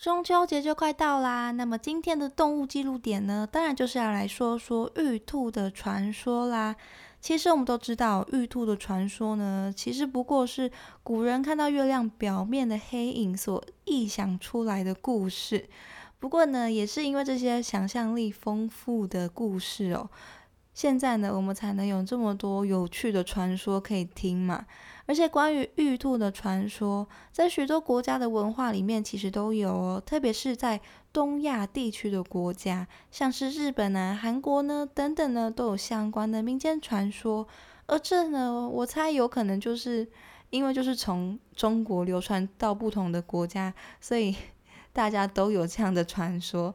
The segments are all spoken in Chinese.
中秋节就快到啦，那么今天的动物记录点呢，当然就是要来说说玉兔的传说啦。其实我们都知道，玉兔的传说呢，其实不过是古人看到月亮表面的黑影所臆想出来的故事。不过呢，也是因为这些想象力丰富的故事哦，现在呢，我们才能有这么多有趣的传说可以听嘛。而且关于玉兔的传说，在许多国家的文化里面其实都有哦，特别是在东亚地区的国家，像是日本啊、韩国呢等等呢，都有相关的民间传说。而这呢，我猜有可能就是因为就是从中国流传到不同的国家，所以 大家都有这样的传说。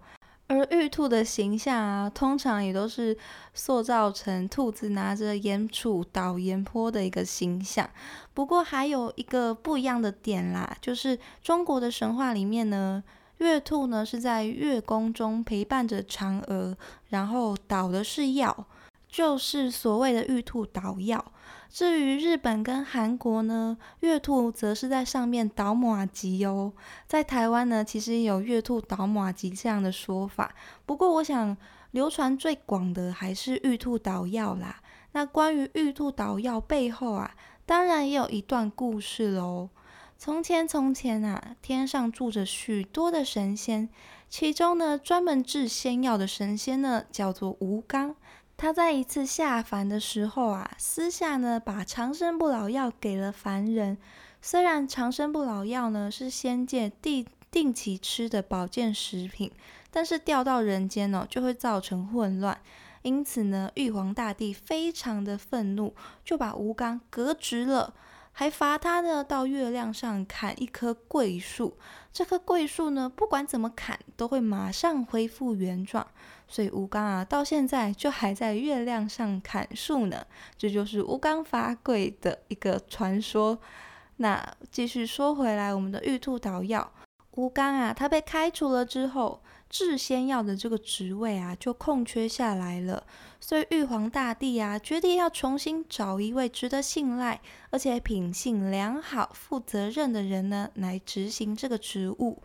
而玉兔的形象啊，通常也都是塑造成兔子拿着盐杵倒盐坡的一个形象。不过还有一个不一样的点啦，就是中国的神话里面呢，月兔呢是在月宫中陪伴着嫦娥，然后捣的是药，就是所谓的玉兔捣药。至于日本跟韩国呢，月兔则是在上面倒马吉哦。在台湾呢，其实有月兔倒马吉这样的说法。不过，我想流传最广的还是玉兔捣药啦。那关于玉兔捣药背后啊，当然也有一段故事喽。从前从前啊，天上住着许多的神仙，其中呢，专门制仙药的神仙呢，叫做吴刚。他在一次下凡的时候啊，私下呢把长生不老药给了凡人。虽然长生不老药呢是仙界定定期吃的保健食品，但是掉到人间哦就会造成混乱。因此呢，玉皇大帝非常的愤怒，就把吴刚革职了。还罚他呢，到月亮上砍一棵桂树。这棵桂树呢，不管怎么砍，都会马上恢复原状。所以吴刚啊，到现在就还在月亮上砍树呢。这就是吴刚伐桂的一个传说。那继续说回来，我们的玉兔捣药，吴刚啊，他被开除了之后。制仙药的这个职位啊，就空缺下来了，所以玉皇大帝啊，决定要重新找一位值得信赖，而且品性良好、负责任的人呢，来执行这个职务。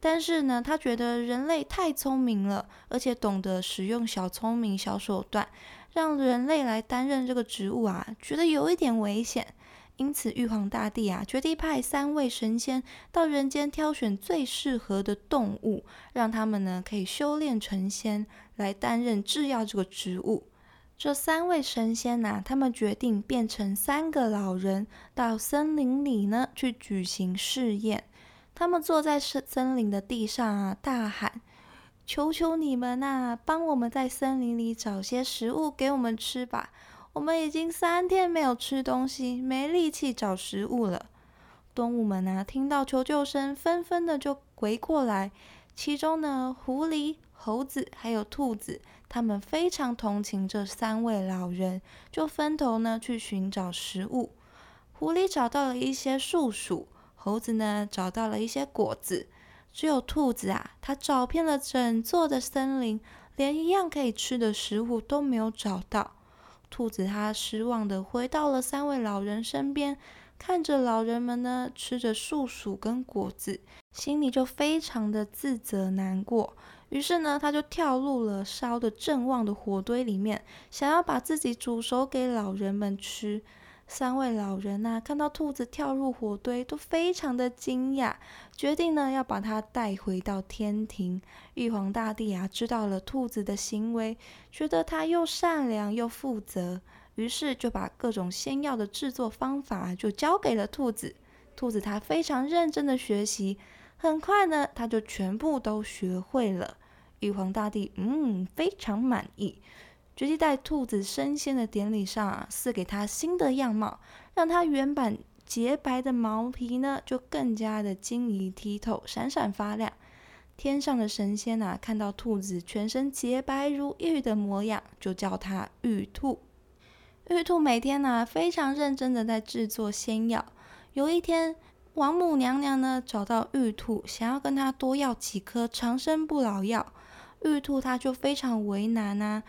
但是呢，他觉得人类太聪明了，而且懂得使用小聪明、小手段，让人类来担任这个职务啊，觉得有一点危险。因此，玉皇大帝啊，决定派三位神仙到人间挑选最适合的动物，让他们呢可以修炼成仙，来担任制药这个职务。这三位神仙呐，他们决定变成三个老人，到森林里呢去举行试验。他们坐在森森林的地上啊，大喊：“求求你们呐，帮我们在森林里找些食物给我们吃吧！”我们已经三天没有吃东西，没力气找食物了。动物们啊，听到求救声，纷纷的就围过来。其中呢，狐狸、猴子还有兔子，他们非常同情这三位老人，就分头呢去寻找食物。狐狸找到了一些树鼠，猴子呢找到了一些果子，只有兔子啊，它找遍了整座的森林，连一样可以吃的食物都没有找到。兔子它失望的回到了三位老人身边，看着老人们呢吃着树薯跟果子，心里就非常的自责难过。于是呢，它就跳入了烧的正旺的火堆里面，想要把自己煮熟给老人们吃。三位老人呐，看到兔子跳入火堆，都非常的惊讶，决定呢要把它带回到天庭。玉皇大帝啊，知道了兔子的行为，觉得它又善良又负责，于是就把各种仙药的制作方法就交给了兔子。兔子它非常认真的学习，很快呢，它就全部都学会了。玉皇大帝嗯，非常满意。决定在兔子升仙的典礼上啊，赐给它新的样貌，让它原本洁白的毛皮呢，就更加的晶莹剔透、闪闪发亮。天上的神仙呐，看到兔子全身洁白如玉的模样，就叫它玉兔。玉兔每天呢非常认真的在制作仙药。有一天，王母娘娘呢找到玉兔，想要跟他多要几颗长生不老药。玉兔他就非常为难啊。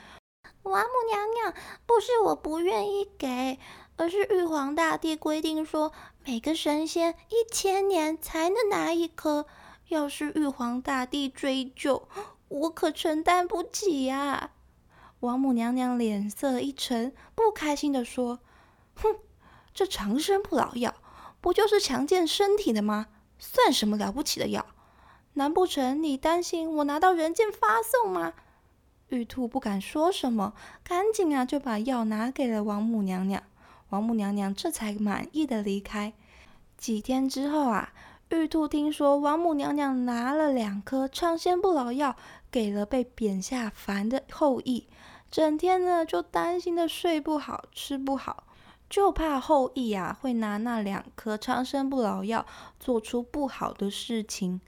王母娘娘，不是我不愿意给，而是玉皇大帝规定说，每个神仙一千年才能拿一颗。要是玉皇大帝追究，我可承担不起呀！王母娘娘脸色一沉，不开心的说：“哼，这长生不老药不就是强健身体的吗？算什么了不起的药？难不成你担心我拿到人间发送吗？”玉兔不敢说什么，赶紧啊就把药拿给了王母娘娘。王母娘娘这才满意的离开。几天之后啊，玉兔听说王母娘娘拿了两颗长生不老药给了被贬下凡的后羿，整天呢就担心的睡不好、吃不好，就怕后羿啊会拿那两颗长生不老药做出不好的事情。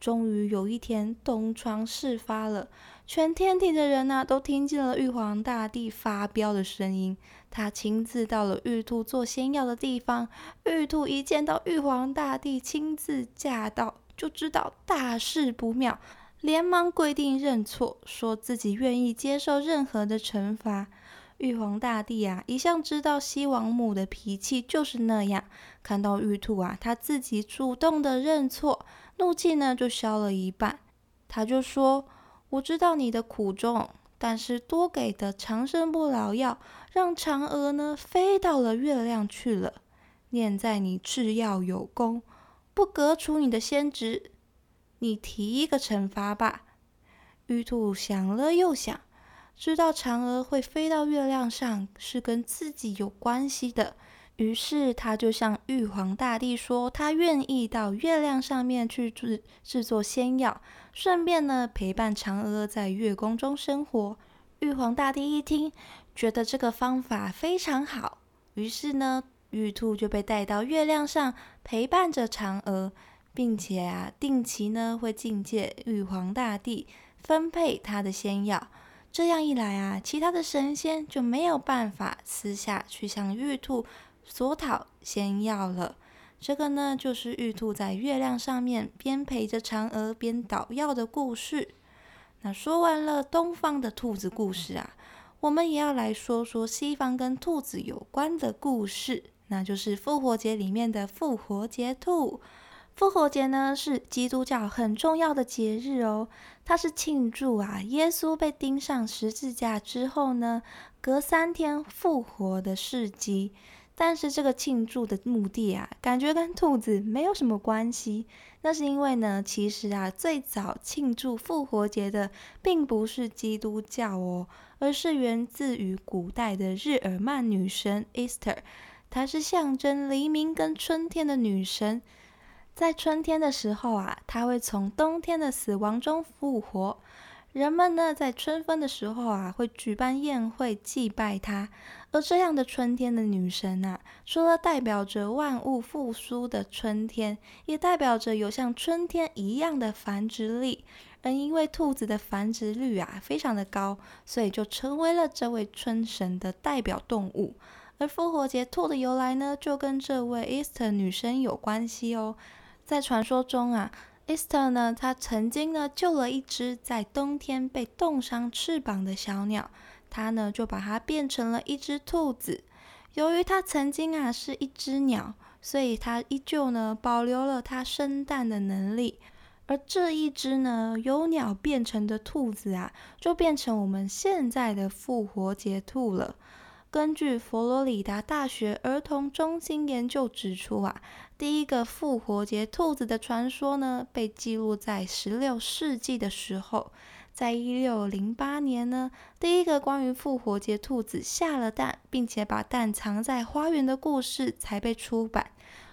终于有一天，东窗事发了。全天庭的人呐，都听见了玉皇大帝发飙的声音。他亲自到了玉兔做仙药的地方。玉兔一见到玉皇大帝亲自驾到，就知道大事不妙，连忙跪地认错，说自己愿意接受任何的惩罚。玉皇大帝啊，一向知道西王母的脾气就是那样，看到玉兔啊，他自己主动的认错，怒气呢就消了一半。他就说。我知道你的苦衷，但是多给的长生不老药，让嫦娥呢飞到了月亮去了。念在你制药有功，不革除你的仙职，你提一个惩罚吧。玉兔想了又想，知道嫦娥会飞到月亮上是跟自己有关系的。于是他就向玉皇大帝说，他愿意到月亮上面去制制作仙药，顺便呢陪伴嫦娥在月宫中生活。玉皇大帝一听，觉得这个方法非常好，于是呢玉兔就被带到月亮上陪伴着嫦娥，并且啊定期呢会觐见玉皇大帝，分配他的仙药。这样一来啊，其他的神仙就没有办法私下去向玉兔。索讨仙药了，这个呢就是玉兔在月亮上面边陪着嫦娥边捣药的故事。那说完了东方的兔子故事啊，我们也要来说说西方跟兔子有关的故事，那就是复活节里面的复活节兔。复活节呢是基督教很重要的节日哦，它是庆祝啊耶稣被钉上十字架之后呢，隔三天复活的事迹。但是这个庆祝的目的啊，感觉跟兔子没有什么关系。那是因为呢，其实啊，最早庆祝复活节的并不是基督教哦，而是源自于古代的日耳曼女神 Easter，她是象征黎明跟春天的女神。在春天的时候啊，她会从冬天的死亡中复活。人们呢，在春分的时候啊，会举办宴会祭拜她。而这样的春天的女神啊，除了代表着万物复苏的春天，也代表着有像春天一样的繁殖力。而因为兔子的繁殖率啊非常的高，所以就成为了这位春神的代表动物。而复活节兔的由来呢，就跟这位 Easter 女神有关系哦。在传说中啊。Easter 呢，他曾经呢救了一只在冬天被冻伤翅膀的小鸟，他呢就把它变成了一只兔子。由于它曾经啊是一只鸟，所以它依旧呢保留了它生蛋的能力。而这一只呢由鸟变成的兔子啊，就变成我们现在的复活节兔了。根据佛罗里达大学儿童中心研究指出啊。第一个复活节兔子的传说呢，被记录在十六世纪的时候，在一六零八年呢，第一个关于复活节兔子下了蛋，并且把蛋藏在花园的故事才被出版。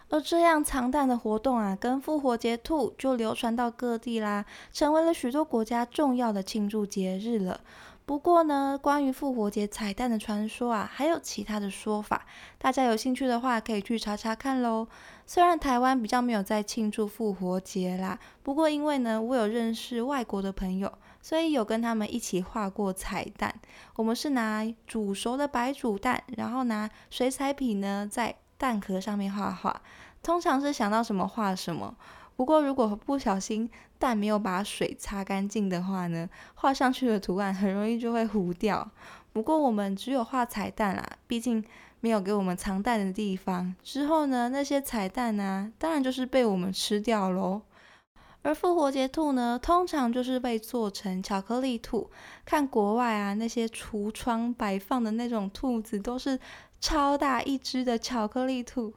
而这样藏蛋的活动啊，跟复活节兔就流传到各地啦，成为了许多国家重要的庆祝节日了。不过呢，关于复活节彩蛋的传说啊，还有其他的说法，大家有兴趣的话可以去查查看喽。虽然台湾比较没有在庆祝复活节啦，不过因为呢，我有认识外国的朋友，所以有跟他们一起画过彩蛋。我们是拿煮熟的白煮蛋，然后拿水彩笔呢在蛋壳上面画画。通常是想到什么画什么。不过如果不小心蛋没有把水擦干净的话呢，画上去的图案很容易就会糊掉。不过我们只有画彩蛋啦，毕竟没有给我们藏蛋的地方。之后呢，那些彩蛋呢，当然就是被我们吃掉喽。而复活节兔呢，通常就是被做成巧克力兔。看国外啊，那些橱窗摆放的那种兔子，都是超大一只的巧克力兔。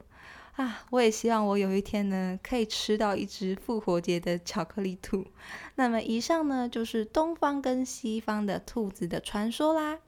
啊，我也希望我有一天呢，可以吃到一只复活节的巧克力兔。那么以上呢，就是东方跟西方的兔子的传说啦。